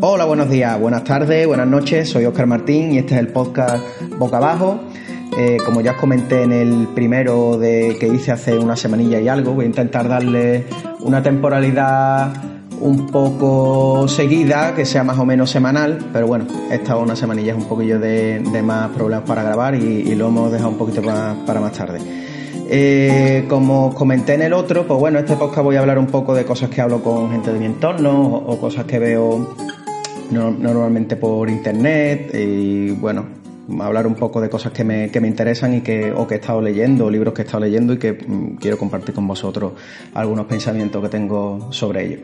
Hola, buenos días, buenas tardes, buenas noches. Soy Oscar Martín y este es el podcast Boca Abajo. Eh, como ya os comenté en el primero de que hice hace una semanilla y algo, voy a intentar darle una temporalidad un poco seguida, que sea más o menos semanal, pero bueno, esta una semanilla es un poquillo de, más problemas para grabar y, lo hemos dejado un poquito para más tarde. Eh, como comenté en el otro, pues bueno, este podcast voy a hablar un poco de cosas que hablo con gente de mi entorno o cosas que veo normalmente por internet y bueno, hablar un poco de cosas que me, que me interesan y que, o que he estado leyendo, libros que he estado leyendo y que mm, quiero compartir con vosotros algunos pensamientos que tengo sobre ello.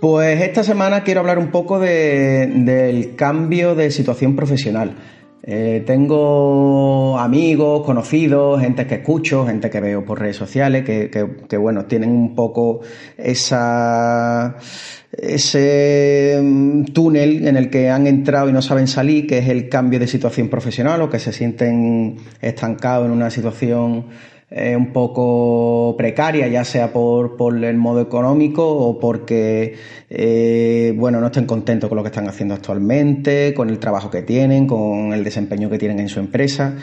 Pues esta semana quiero hablar un poco de, del cambio de situación profesional. Eh, tengo amigos, conocidos, gente que escucho, gente que veo por redes sociales, que, que, bueno, tienen un poco esa, ese mm, túnel en el que han entrado y no saben salir, que es el cambio de situación profesional o que se sienten estancados en una situación un poco precaria, ya sea por, por el modo económico o porque, eh, bueno, no estén contentos con lo que están haciendo actualmente, con el trabajo que tienen, con el desempeño que tienen en su empresa.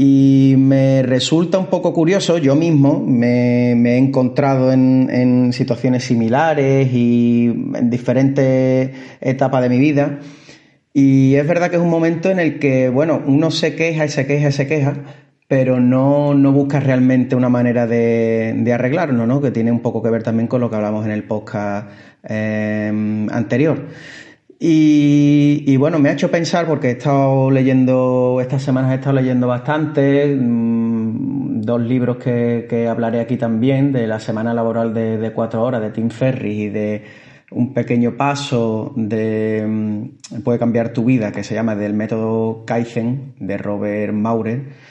Y me resulta un poco curioso, yo mismo me, he encontrado en, en, situaciones similares y en diferentes etapas de mi vida. Y es verdad que es un momento en el que, bueno, uno se queja y se queja y se queja, pero no, no busca realmente una manera de, de, arreglarlo, ¿no? Que tiene un poco que ver también con lo que hablamos en el podcast eh, anterior. Y, bueno, me ha hecho pensar porque he estado leyendo, estas semanas he estado leyendo bastante, mm, dos libros que, que, hablaré aquí también, de la semana laboral de, de cuatro horas de Tim Ferris y de un pequeño paso de mm, Puede cambiar tu vida, que se llama del método Kaizen, de Robert Maurer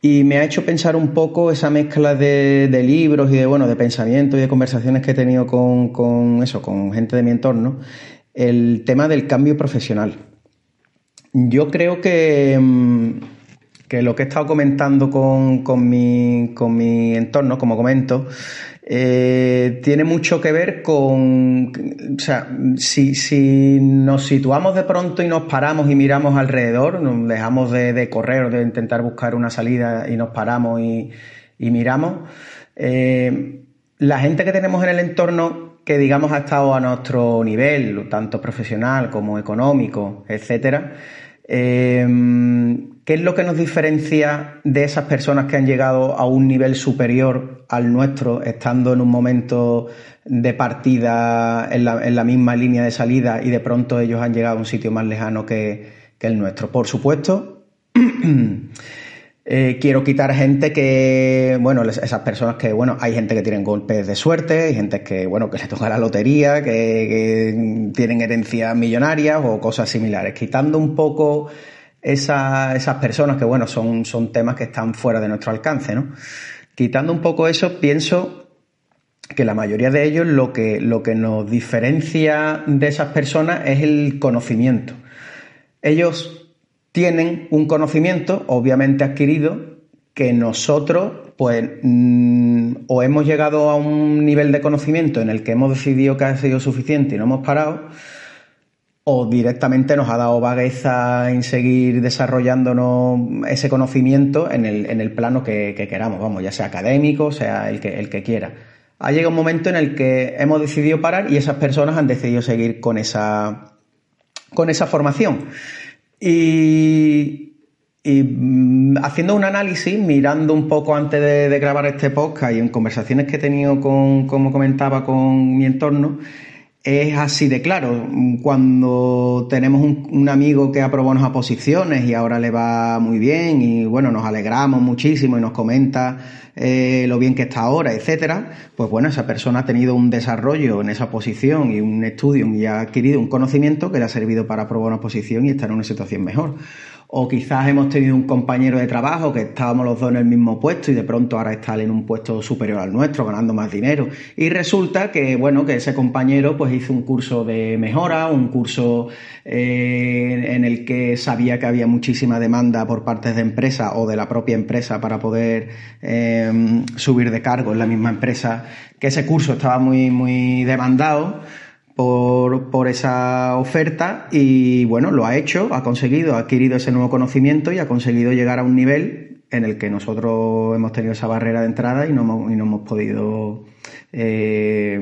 y me ha hecho pensar un poco esa mezcla de, libros y de, bueno, de pensamientos y de conversaciones que he tenido con, eso, con gente de mi entorno, el tema del cambio profesional. Yo creo que, mm, que lo que he estado comentando con, con, mi, con mi entorno, como comento, eh, tiene mucho que ver con, o sea, si, si, nos situamos de pronto y nos paramos y miramos alrededor, nos dejamos de, correr o de intentar buscar una salida y nos paramos y, miramos, eh, la gente que tenemos en el entorno que digamos ha estado a nuestro nivel, tanto profesional como económico, etcétera, eh, ¿Qué es lo que nos diferencia de esas personas que han llegado a un nivel superior al nuestro, estando en un momento de partida en la, misma línea de salida y de pronto ellos han llegado a un sitio más lejano que, el nuestro? Por supuesto, eh, quiero quitar gente que, bueno, esas personas que, bueno, hay gente que tienen golpes de suerte, hay gente que, bueno, que le toca la lotería, que, que tienen herencias millonarias o cosas similares. Quitando un poco esas personas que, bueno, son, son temas que están fuera de nuestro alcance, ¿no? Quitando un poco eso, pienso que la mayoría de ellos lo que, lo que nos diferencia de esas personas es el conocimiento. Ellos tienen un conocimiento, obviamente adquirido, que nosotros, pues, mm, o hemos llegado a un nivel de conocimiento en el que hemos decidido que ha sido suficiente y no hemos parado, o directamente nos ha dado vagueza en seguir desarrollándonos ese conocimiento en el, en el plano que, queramos, vamos, ya sea académico, sea el que, el que quiera. Ha llegado un momento en el que hemos decidido parar y esas personas han decidido seguir con esa, con esa formación. Y, Y mm, haciendo un análisis, mirando un poco antes de, grabar este podcast y en conversaciones que he tenido con, como comentaba, con mi entorno, es así de claro. Cuando tenemos un, amigo que aprobó unas posiciones y ahora le va muy bien y bueno, nos alegramos muchísimo y nos comenta eh, lo bien que está ahora, etcétera, pues bueno, esa persona ha tenido un desarrollo en esa posición y un estudio y ha adquirido un conocimiento que le ha servido para aprobar una posición y estar en una situación mejor o quizás hemos tenido un compañero de trabajo que estábamos los dos en el mismo puesto y de pronto ahora está en un puesto superior al nuestro, ganando más dinero. Y resulta que, bueno, que ese compañero pues hizo un curso de mejora, un curso eh, en el que sabía que había muchísima demanda por partes de empresa o de la propia empresa para poder eh, subir de cargo en la misma empresa, que ese curso estaba muy, muy demandado por, por, esa oferta y bueno, lo ha hecho, ha conseguido, ha adquirido ese nuevo conocimiento y ha conseguido llegar a un nivel en el que nosotros hemos tenido esa barrera de entrada y no hemos, y no hemos podido eh,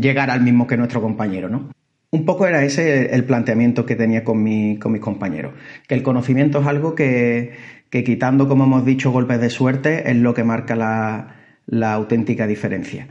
llegar al mismo que nuestro compañero, ¿no? Un poco era ese el planteamiento que tenía con, mi, con mis compañeros, que el conocimiento es algo que, que, quitando, como hemos dicho, golpes de suerte, es lo que marca la, la auténtica diferencia.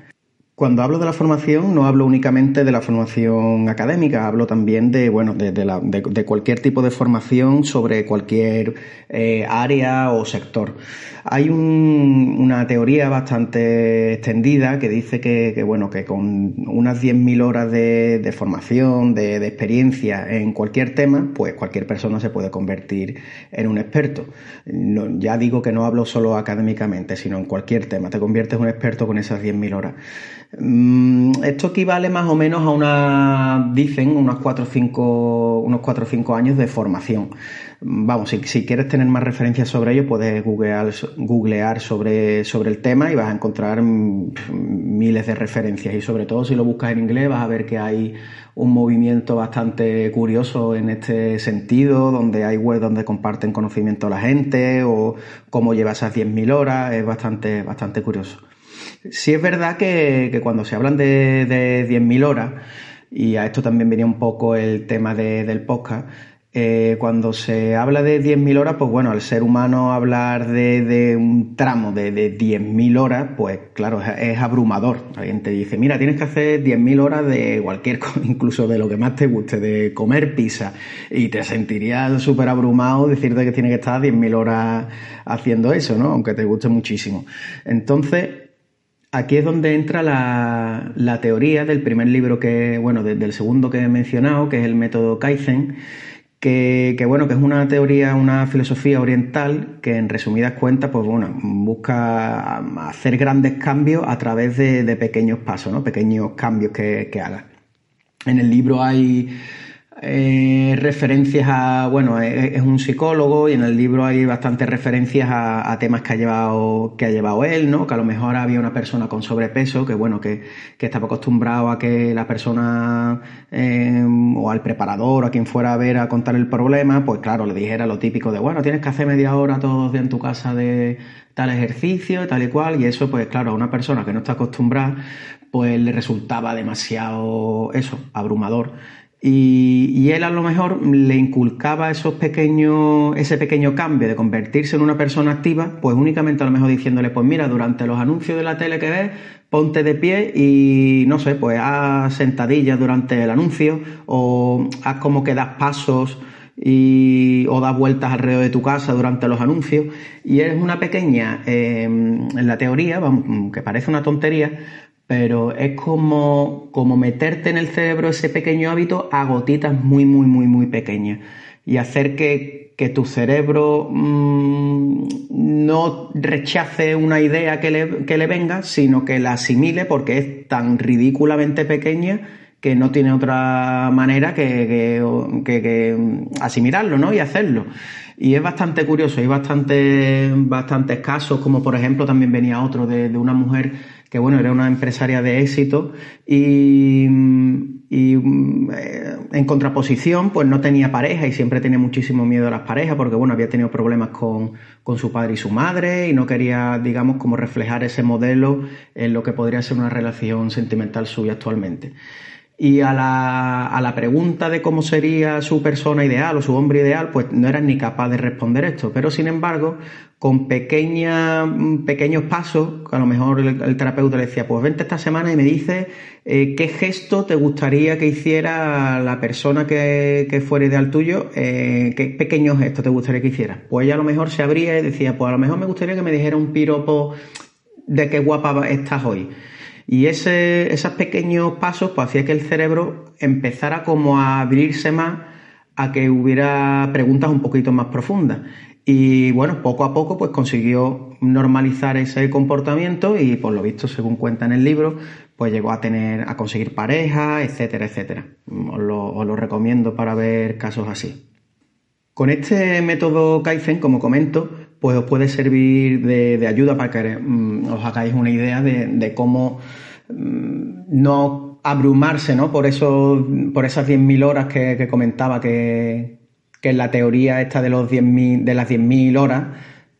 Cuando hablo de la formación, no hablo únicamente de la formación académica, hablo también de, bueno, de, cualquier tipo de formación sobre cualquier eh, área o sector. Hay una teoría bastante extendida que dice que, bueno, que con unas 10.000 horas de, formación, de, experiencia en cualquier tema, pues cualquier persona se puede convertir en un experto. ya digo que no hablo solo académicamente, sino en cualquier tema. Te conviertes en un experto con esas 10.000 horas. Mm, esto equivale más o menos a una, dicen, unos 4 o 5, unos 4 o 5 años de formación. Vamos, si, quieres tener más referencias sobre ello, puedes googlear, googlear sobre, sobre el tema y vas a encontrar mm, miles de referencias. Y sobre todo si lo buscas en inglés, vas a ver que hay un movimiento bastante curioso en este sentido, donde hay webs donde comparten conocimiento a la gente o cómo lleva esas 10.000 horas. Es bastante, bastante curioso. Sí es verdad que, cuando se hablan de, de 10.000 horas, y a esto también venía un poco el tema del podcast, eh, cuando se habla de 10.000 horas, pues bueno, al ser humano hablar de, un tramo de, de 10.000 horas, pues claro, es, abrumador. Alguien te dice, mira, tienes que hacer 10.000 horas de cualquier cosa, incluso de lo que más te guste, de comer pizza, y te sentirías súper abrumado decirte que tienes que estar 10.000 horas haciendo eso, ¿no? Aunque te guste muchísimo. Entonces, Aquí es donde entra la, teoría del primer libro que, bueno, del segundo que he mencionado, que es el método Kaizen, que, bueno, que es una teoría, una filosofía oriental que en resumidas cuentas, pues bueno, busca hacer grandes cambios a través de, pequeños pasos, ¿no? Pequeños cambios que, que haga. En el libro hay eh, referencias a, bueno, es, un psicólogo y en el libro hay bastantes referencias a, temas que ha llevado que ha llevado él, ¿no? Que a lo mejor había una persona con sobrepeso que, bueno, que, estaba acostumbrado a que la persona eh, o al preparador o a quien fuera a ver a contar el problema, pues claro, le dijera lo típico de, bueno, tienes que hacer media hora todos los días en tu casa de tal ejercicio, tal y cual, y eso, pues claro, a una persona que no está acostumbrada, pues le resultaba demasiado, eso, abrumador. Y, él a lo mejor le inculcaba esos pequeños, ese pequeño cambio de convertirse en una persona activa, pues únicamente a lo mejor diciéndole, pues mira, durante los anuncios de la tele que ves, ponte de pie y no sé, pues haz sentadillas durante el anuncio o haz como que das pasos y, o das vueltas alrededor de tu casa durante los anuncios. Y es una pequeña, eh, en la teoría, que parece una tontería, pero es como, como meterte en el cerebro ese pequeño hábito a gotitas muy, muy, muy, muy pequeñas y hacer que, que tu cerebro mmm, no rechace una idea que le, que le venga, sino que la asimile porque es tan ridículamente pequeña que no tiene otra manera que, que, que, asimilarlo ¿no? y hacerlo. Y es bastante curioso, hay bastante, bastantes casos, como por ejemplo también venía otro de, de una mujer que bueno, era una empresaria de éxito y, eh, en contraposición, pues no tenía pareja y siempre tenía muchísimo miedo a las parejas porque bueno, había tenido problemas con, con su padre y su madre y no quería, digamos, como reflejar ese modelo en lo que podría ser una relación sentimental suya actualmente. Y a la, a la, pregunta de cómo sería su persona ideal o su hombre ideal, pues no eran ni, de responder esto, pero sin embargo, con pequeña, mm, pequeños pasos, a lo mejor el, terapeuta le decía, pues vente esta semana y me dice eh, qué gesto te gustaría que hiciera la persona que, que fuera ideal tuyo, eh, qué pequeño gesto te gustaría que hiciera. Pues ella a lo mejor se abría y decía, pues a lo mejor me gustaría que me dijera un piropo de qué guapa estás hoy. Y ese, esos pequeños pasos pues hacía que el cerebro empezara como a abrirse más a que hubiera preguntas un poquito más profundas. Y bueno, poco a poco pues consiguió normalizar ese comportamiento y por lo visto, según cuenta en el libro, pues llegó a tener, a conseguir pareja, etcétera, etcétera. Os lo, recomiendo para ver casos así. Con este método Kaizen, como comento, pues os puede servir de, ayuda para que mm, os hagáis una idea de, cómo mm, no abrumarse ¿no? Por, eso, por esas 10.000 horas que, comentaba que, que la teoría esta de, los 10 de las 10.000 horas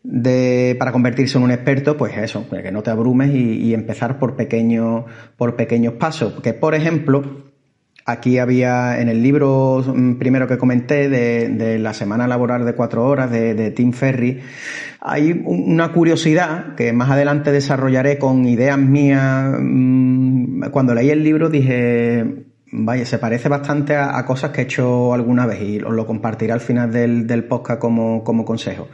de, para convertirse en un experto, pues eso, que no te abrumes y, empezar por por pequeños pasos. Que, por ejemplo, aquí había en el libro mm, primero que comenté de, la semana laboral de cuatro horas de, Tim Ferry, hay una curiosidad que más adelante desarrollaré con ideas mías. Mm, cuando leí el libro dije, vaya, se parece bastante a, cosas que he hecho alguna vez y os lo compartiré al final del, podcast como, como consejo.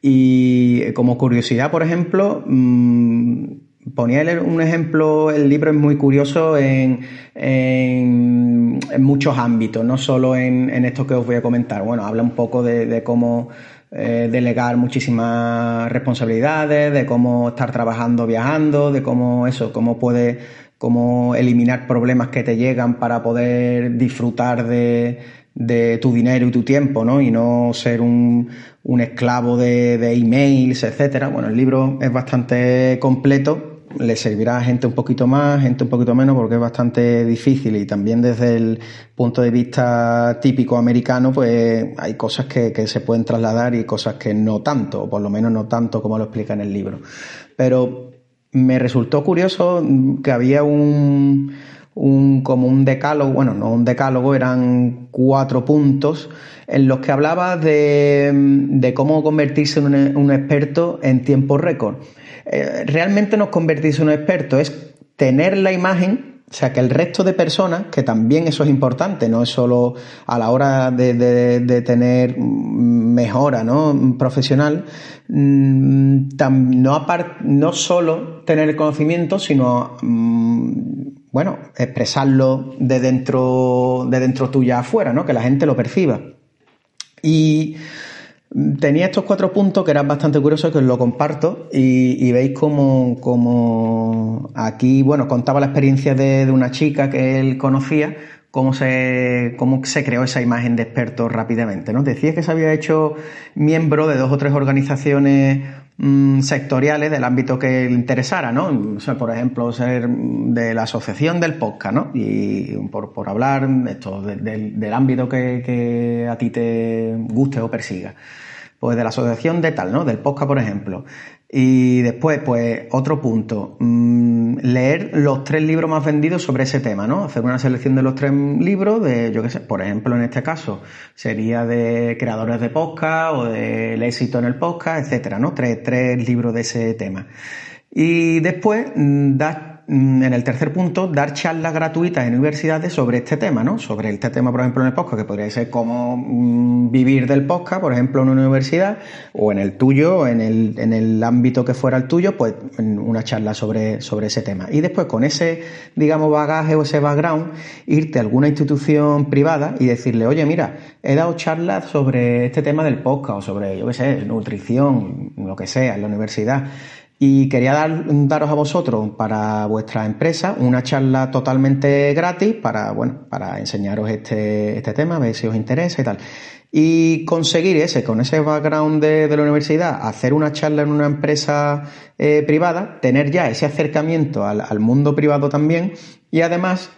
Y como curiosidad, por ejemplo, mm, ponía un ejemplo, el libro es muy curioso en, muchos ámbitos, no solo en, en, esto que os voy a comentar. Bueno, habla un poco de, cómo eh, delegar muchísimas responsabilidades, de cómo estar trabajando viajando, de cómo eso, cómo puede, cómo eliminar problemas que te llegan para poder disfrutar de, de tu dinero y tu tiempo, ¿no? Y no ser un, un esclavo de, de, emails, etcétera. Bueno, el libro es bastante completo, le servirá a gente un poquito más, gente un poquito menos, porque es bastante difícil y también desde el punto de vista típico americano, pues hay cosas que, que se pueden trasladar y cosas que no tanto, o por lo menos no tanto como lo explica en el libro. Pero me resultó curioso que había un como un decálogo, bueno, no un decálogo, eran cuatro puntos en los que hablaba de, de cómo convertirse en un, experto en tiempo récord. Eh, realmente no es convertirse en un experto, es tener la imagen o sea, que el resto de personas, que también eso es importante, no es solo a la hora de, de, tener mejora ¿no? profesional, mm, no, no solo tener el conocimiento, sino mm, bueno, expresarlo de dentro, de dentro tuya afuera, ¿no? Que la gente lo perciba. Y tenía estos cuatro puntos que eran bastante curiosos, que os lo comparto, y, veis como, aquí, bueno, contaba la experiencia de, de, una chica que él conocía, cómo se, cómo se creó esa imagen de experto rápidamente, ¿no? Decía que se había hecho miembro de dos o tres organizaciones Mm, sectoriales del ámbito que le interesara, ¿no? Por ejemplo, ser de la asociación del podcast, ¿no? Y por, por hablar esto, del ámbito que, que, a ti te guste o persiga. Pues de la asociación de tal, ¿no? Del podcast, por ejemplo. Y después, pues, otro punto, mm, leer los tres libros más vendidos sobre ese tema, ¿no? Hacer una selección de los tres libros, de, yo qué sé, por ejemplo, en este caso, sería de creadores de podcast o del éxito en el podcast, etcétera, ¿no? Tres, tres libros de ese tema. Y después, mm, das en el tercer punto, dar charlas gratuitas en universidades sobre este tema, ¿no? Sobre este tema, por ejemplo, en el podcast, que podría ser cómo mm, vivir del podcast, por ejemplo, en una universidad, o en el tuyo, en el, en el ámbito que fuera el tuyo, pues una charla sobre, sobre ese tema. Y después, con ese, digamos, bagaje o ese background, irte a alguna institución privada y decirle, oye, mira, he dado charlas sobre este tema del podcast, o sobre, yo qué sé, nutrición, lo que sea, en la universidad. Y quería dar, daros a vosotros para vuestra empresa una charla totalmente gratis para, bueno, para enseñaros este, este tema, ver si os interesa y tal. Y conseguir ese, con ese background de, de la universidad, hacer una charla en una empresa eh, privada, tener ya ese acercamiento al, al mundo privado también y además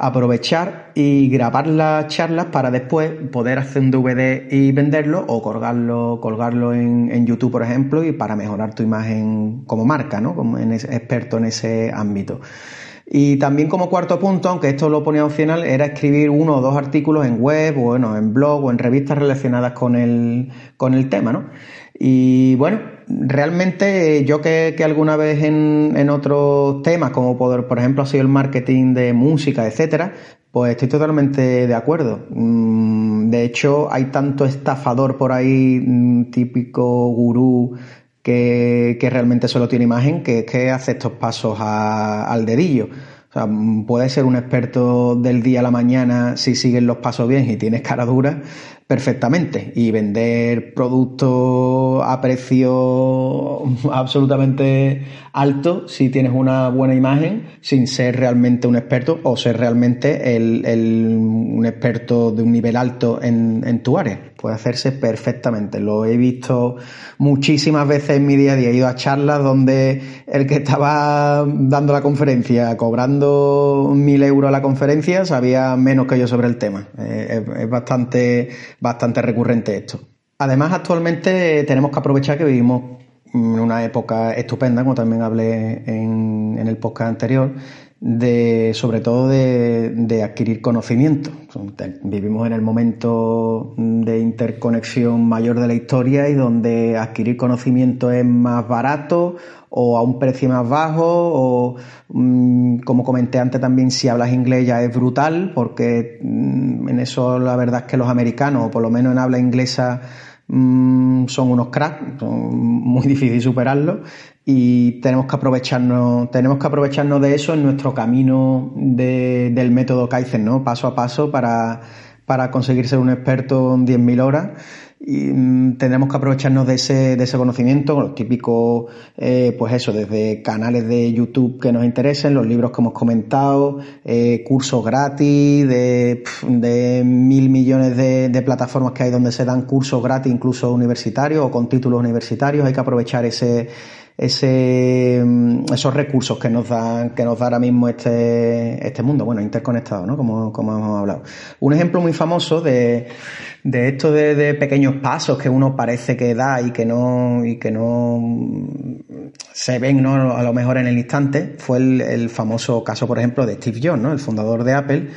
aprovechar y grabar las charlas para después poder hacer un DVD y venderlo o colgarlo, colgarlo en, en YouTube, por ejemplo, y para mejorar tu imagen como marca, ¿no? Como en experto en ese ámbito. Y también como cuarto punto, aunque esto lo ponía opcional, era escribir uno o dos artículos en web, o bueno, en blog o en revistas relacionadas con el, con el tema, ¿no? Y bueno, realmente yo que, alguna vez en, en, otros temas, como por, por ejemplo ha sido el marketing de música, etcétera, pues estoy totalmente de acuerdo. Mm, de hecho, hay tanto estafador por ahí, mm, típico gurú, que, realmente solo tiene imagen, que es que hace estos pasos al dedillo. O sea, puedes ser un experto del día a la mañana si sigues los pasos bien y tienes cara dura, perfectamente y vender productos a precio absolutamente alto si tienes una buena imagen sin ser realmente un experto o ser realmente el, un experto de un nivel alto en, en, tu área. Puede hacerse perfectamente. Lo he visto muchísimas veces en mi día a día. He ido a charlas donde el que estaba dando la conferencia, cobrando mil euros a la conferencia, sabía menos que yo sobre el tema. Eh, es bastante bastante recurrente esto. Además, actualmente tenemos que aprovechar que vivimos en una época estupenda, como también hablé en, el podcast anterior, de sobre todo de, adquirir conocimiento. Vivimos en el momento de interconexión mayor de la historia y donde adquirir conocimiento es más barato o a un precio más bajo o mm, como comenté antes también si hablas inglés ya es brutal porque mm, en eso la verdad es que los americanos o por lo menos en habla inglesa mm, son unos cracks, son muy difícil superarlo y tenemos que aprovecharnos, tenemos que aprovecharnos de eso en nuestro camino del método Kaizen, ¿no? Paso a paso para, para conseguir ser un experto en 10.000 horas y mm, tendremos que aprovecharnos de ese, de ese conocimiento, los típicos, eh, pues eso, desde canales de YouTube que nos interesen, los libros que hemos comentado, eh, cursos gratis, de, de mil millones de, de, plataformas que hay donde se dan cursos gratis, incluso universitarios o con títulos universitarios, hay que aprovechar ese, ese, mm, esos recursos que nos dan, que nos da ahora mismo este, este mundo, bueno, interconectado, ¿no? Como, como hemos hablado. Un ejemplo muy famoso de, de esto de, pequeños pasos que uno parece que da y que no, y que no se ven, ¿no? A lo mejor en el instante, fue el, famoso caso, por ejemplo, de Steve Jobs, ¿no? El fundador de Apple,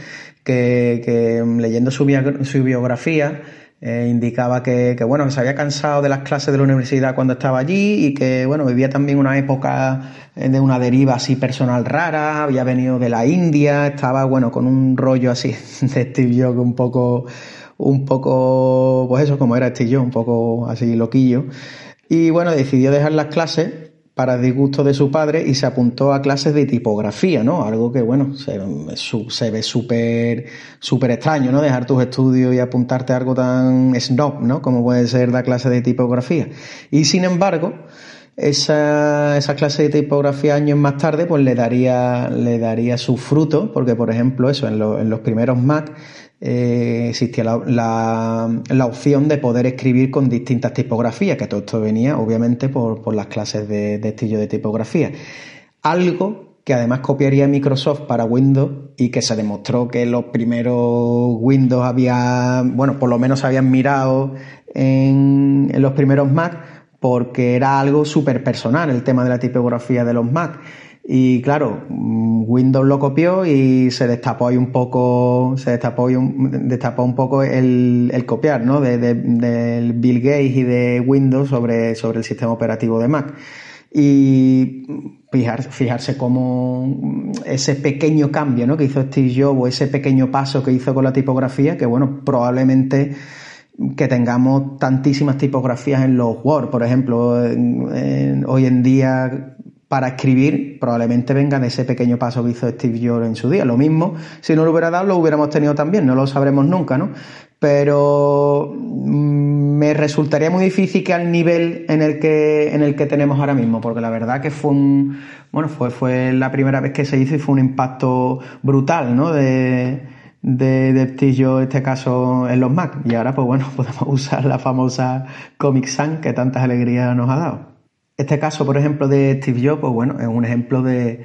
que, que leyendo su biografía, eh, indicaba que, que, bueno, se había cansado de las clases de la universidad cuando estaba allí y que, bueno, vivía también una época eh, de una deriva así personal rara, había venido de la India, estaba, bueno, con un rollo así de Steve Jobs un poco, un poco, pues eso, como era Steve Jobs, un poco así loquillo. Y bueno, decidió dejar las clases para disgusto de su padre y se apuntó a clases de tipografía, ¿no? Algo que, bueno, se, ve súper súper extraño, ¿no? Dejar tus estudios y apuntarte a algo tan snob, ¿no? Como puede ser la clase de tipografía. Y sin embargo, esa, esa clase de tipografía años más tarde, pues le daría, le daría su fruto, porque por ejemplo, eso, en, en los primeros Mac, eh, existía la, la, opción de poder escribir con distintas tipografías, que todo esto venía obviamente por, por las clases de, de estilo de tipografía. Algo que además copiaría Microsoft para Windows y que se demostró que los primeros Windows había, bueno, por lo menos habían mirado en los primeros Mac porque era algo súper personal el tema de la tipografía de los Mac. Y claro, mm, Windows lo copió y se destapó ahí un poco, se destapó, un, destapó un poco el, el copiar, ¿no? De, del Bill Gates y de Windows sobre, sobre el sistema operativo de Mac. Y fijar, fijarse cómo ese pequeño cambio, ¿no? Que hizo Steve Jobs o ese pequeño paso que hizo con la tipografía, que bueno, probablemente que tengamos tantísimas tipografías en los Word, por ejemplo, hoy en día para escribir probablemente venga de ese pequeño paso que hizo Steve Jobs en su día. Lo mismo, si no lo hubiera dado, lo hubiéramos tenido también, no lo sabremos nunca, ¿no? Pero mm, me resultaría muy difícil que al nivel en el que, en el que tenemos ahora mismo, porque la verdad que fue un, bueno, fue, fue la primera vez que se hizo y fue un impacto brutal, ¿no? De, de, de Steve Jobs, este caso en los Mac. Y ahora, pues bueno, podemos usar la famosa Comic Sans que tantas alegrías nos ha dado. Este caso, por ejemplo, de Steve Jobs, pues bueno, es un ejemplo de,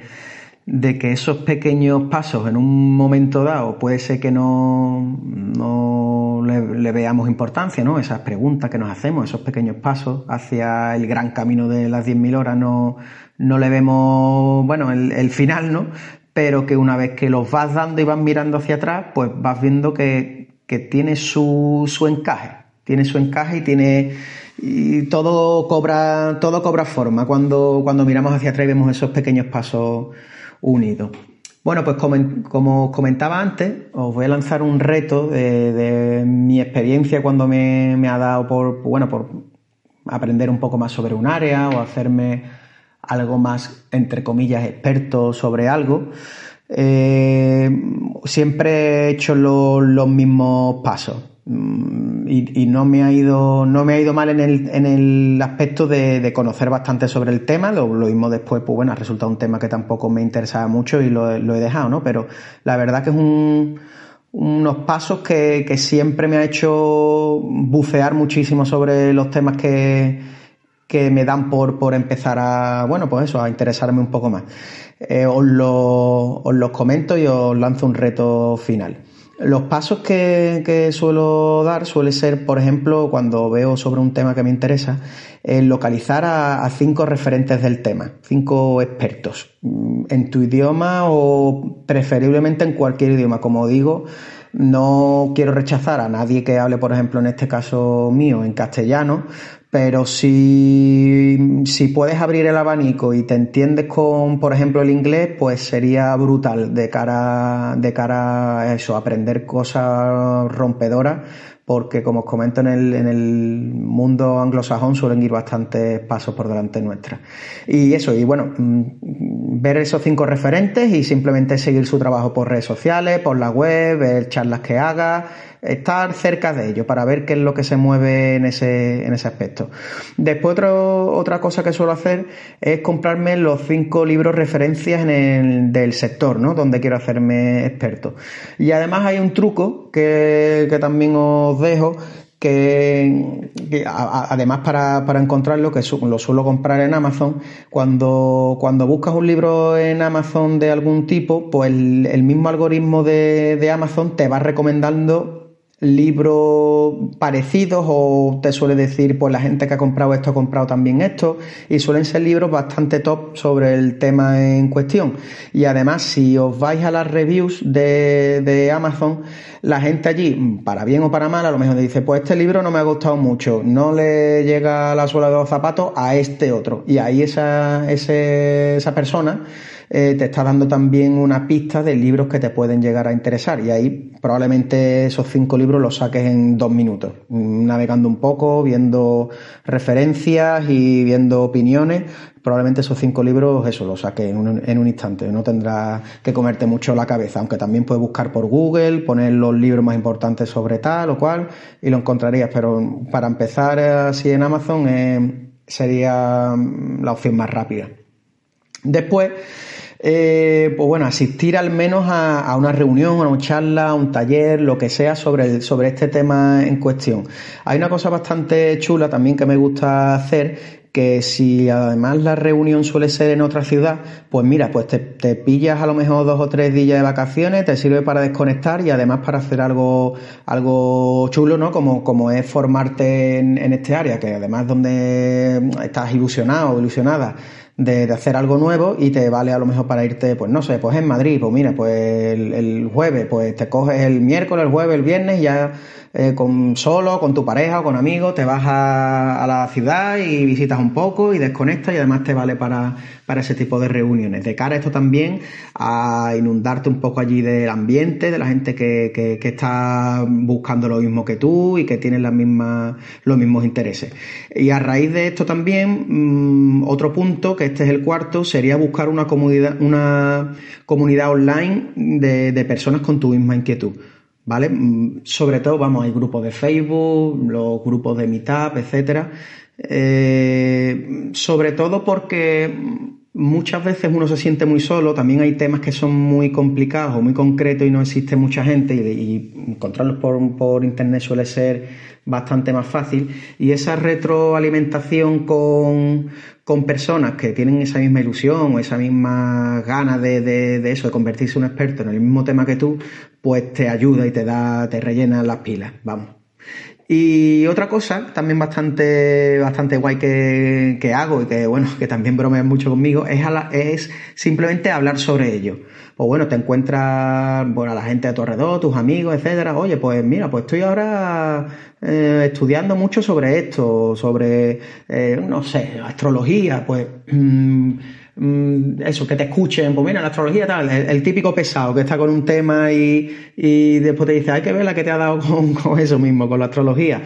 que esos pequeños pasos en un momento dado puede ser que no, no le, veamos importancia, ¿no? Esas preguntas que nos hacemos, esos pequeños pasos hacia el gran camino de las 10.000 horas, no, no le vemos, bueno, el, el final, ¿no? pero que una vez que los vas dando y vas mirando hacia atrás, pues vas viendo que, que tiene su, su encaje, tiene su encaje y tiene y todo cobra todo cobra forma cuando, cuando miramos hacia atrás y vemos esos pequeños pasos unidos. Bueno, pues como, os comentaba antes, os voy a lanzar un reto de, mi experiencia cuando me, ha dado por, bueno, por aprender un poco más sobre un área o hacerme algo más, entre comillas, experto sobre algo. Eh, siempre he hecho los mismos pasos. Mm, y, no me ha ido no me ha ido mal en el, en el aspecto de, conocer bastante sobre el tema. Lo, mismo después pues bueno ha resultado un tema que tampoco me interesaba mucho y lo, he dejado no pero la verdad que es un, unos pasos que, siempre me ha hecho bucear muchísimo sobre los temas que, que me dan por, por empezar a bueno pues eso a interesarme un poco más. Eh, os, os los comento y os lanzo un reto final los pasos que, suelo dar suele ser, por ejemplo, cuando veo sobre un tema que me interesa, localizar a, cinco referentes del tema, cinco expertos, mm, en tu idioma o preferiblemente en cualquier idioma. Como digo, no quiero rechazar a nadie que hable, por ejemplo, en este caso mío, en castellano, pero si, si, puedes abrir el abanico y te entiendes con, por ejemplo, el inglés, pues sería brutal de cara, de cara a eso, aprender cosas rompedoras, porque como os comento en el, en el mundo anglosajón suelen ir bastantes pasos por delante nuestra. Y eso, y bueno, mm, ver esos cinco referentes y simplemente seguir su trabajo por redes sociales, por la web, ver charlas que haga, estar cerca de ello para ver qué es lo que se mueve en ese, en ese aspecto. Después otra cosa que suelo hacer es comprarme los cinco libros referencias en el, del sector, ¿no? Donde quiero hacerme experto. Y además hay un truco que, que también os dejo que, además para, para, encontrarlo, que lo suelo comprar en Amazon, cuando, cuando buscas un libro en Amazon de algún tipo, pues el, mismo algoritmo de, de Amazon te va recomendando libros parecidos o te suele decir pues la gente que ha comprado esto ha comprado también esto y suelen ser libros bastante top sobre el tema en cuestión. Y además si os vais a las reviews de, de Amazon la gente allí para bien o para mal a lo mejor dice pues este libro no me ha gustado mucho no le llega la suela de los zapatos a este otro y ahí esa, ese, esa persona eh, te está dando también una pista de libros que te pueden llegar a interesar. Y ahí probablemente esos cinco libros los saques en dos minutos, navegando un poco, viendo referencias y viendo opiniones. Probablemente esos cinco libros, eso, los saques en un, instante. No tendrás que comerte mucho la cabeza, aunque también puedes buscar por Google, poner los libros más importantes sobre tal o cual y lo encontrarías. Pero para empezar así en Amazon eh, sería la opción más rápida. Después, eh, pues bueno, asistir al menos a, una reunión, a una charla, a un taller, lo que sea sobre, sobre este tema en cuestión. Hay una cosa bastante chula también que me gusta hacer, que si además la reunión suele ser en otra ciudad, pues mira, pues te, pillas a lo mejor dos o tres días de vacaciones, te sirve para desconectar y además para hacer algo, algo chulo, ¿no? Como, como es formarte en, en este área, que además donde estás ilusionado o ilusionada de, hacer algo nuevo y te vale a lo mejor para irte, pues no sé, pues en Madrid, pues mira, pues el, jueves, pues te coges el miércoles, el jueves, el viernes, ya eh, con solo, con tu pareja o con amigos, te vas a, la ciudad y visitas un poco y desconectas y además te vale para, para ese tipo de reuniones. De cara a esto también, a inundarte un poco allí del ambiente, de la gente que, que, está buscando lo mismo que tú y que tienen las mismas, los mismos intereses. Y a raíz de esto también, mm, otro punto, que este es el cuarto, sería buscar una comunidad, una comunidad online de, de personas con tu misma inquietud. ¿Vale? Mm, sobre todo, vamos, hay grupos de Facebook, los grupos de Meetup, etcétera. Eh, sobre todo porque muchas veces uno se siente muy solo, también hay temas que son muy complicados o muy concretos y no existe mucha gente y, encontrarlos por, internet suele ser bastante más fácil y esa retroalimentación con, personas que tienen esa misma ilusión o esa misma gana de, de, eso, de convertirse en un experto en el mismo tema que tú, pues te ayuda y te da, te rellena las pilas, vamos. Y otra cosa también bastante, bastante guay que, que hago y que, bueno, que también bromean mucho conmigo, es, es simplemente hablar sobre ello. Pues bueno, te encuentras, bueno, a la gente a tu alrededor, tus amigos, etcétera. Oye, pues mira, pues estoy ahora eh, estudiando mucho sobre esto, sobre, eh, no sé, astrología, pues... Mm, eso, que te escuchen, pues mira, la astrología tal, el, típico pesado que está con un tema y, y, después te dice, hay que ver la que te ha dado con, con eso mismo, con la astrología.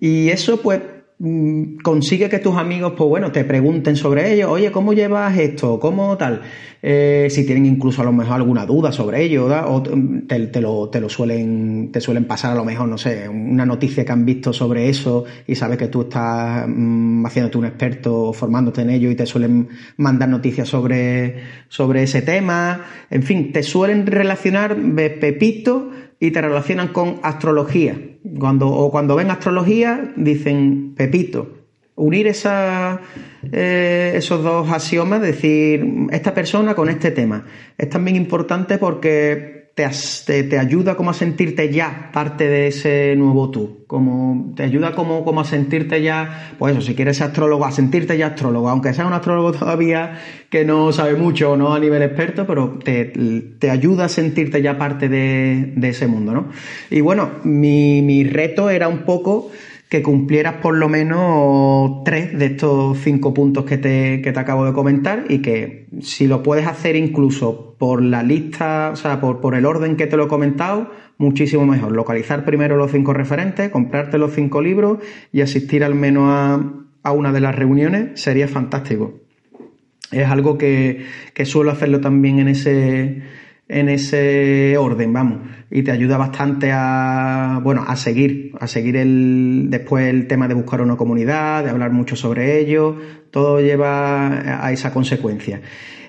Y eso pues Mm, consigue que tus amigos, pues bueno, te pregunten sobre ello, oye, ¿cómo llevas esto? ¿Cómo tal? Eh, si tienen incluso a lo mejor alguna duda sobre ello, o te, lo, te, lo, suelen, te suelen pasar a lo mejor, no sé, una noticia que han visto sobre eso y sabes que tú estás mm, haciéndote un experto, formándote en ello y te suelen mandar noticias sobre, sobre ese tema. En fin, te suelen relacionar Pepito y te relacionan con astrología. Cuando, o cuando ven astrología, dicen Pepito. Unir esa, eh, esos dos axiomas, decir, esta persona con este tema, es también importante porque te, te, ayuda como a sentirte ya parte de ese nuevo tú, como te ayuda como, como a sentirte ya, pues eso, si quieres ser astrólogo, a sentirte ya astrólogo, aunque sea un astrólogo todavía que no sabe mucho no a nivel experto, pero te, te ayuda a sentirte ya parte de, de ese mundo, ¿no? Y bueno, mi, mi reto era un poco que cumplieras por lo menos tres de estos cinco puntos que te, que te acabo de comentar y que si lo puedes hacer incluso por la lista, o sea, por, por el orden que te lo he comentado, muchísimo mejor. Localizar primero los cinco referentes, comprarte los cinco libros y asistir al menos a, a una de las reuniones sería fantástico. Es algo que, que suelo hacerlo también en ese en ese orden, vamos, y te ayuda bastante a, bueno, a seguir, a seguir el, después el tema de buscar una comunidad, de hablar mucho sobre ello, todo lleva a esa consecuencia.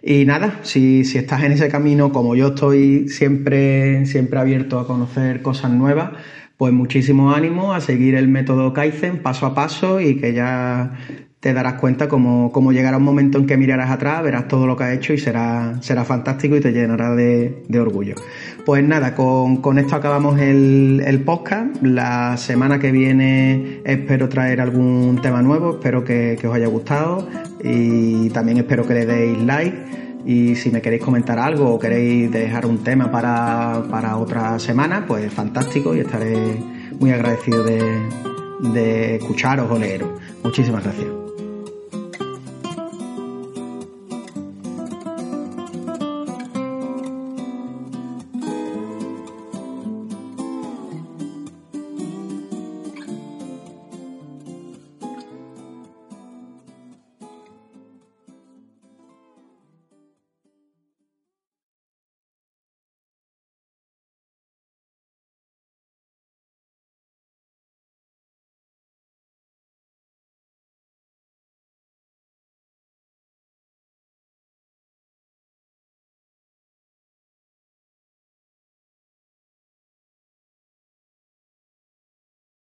Y nada, si, si estás en ese camino, como yo estoy siempre, siempre abierto a conocer cosas nuevas, pues muchísimo ánimo a seguir el método Kaizen paso a paso y que ya te darás cuenta como, llegará un momento en que mirarás atrás, verás todo lo que has hecho y será, será fantástico y te llenará de, orgullo. Pues nada, con, esto acabamos el, el, podcast. La semana que viene espero traer algún tema nuevo, espero que, os haya gustado y también espero que le deis like. Y si me queréis comentar algo o queréis dejar un tema para, para otra semana, pues fantástico y estaré muy agradecido de, de escucharos o leeros. Muchísimas gracias.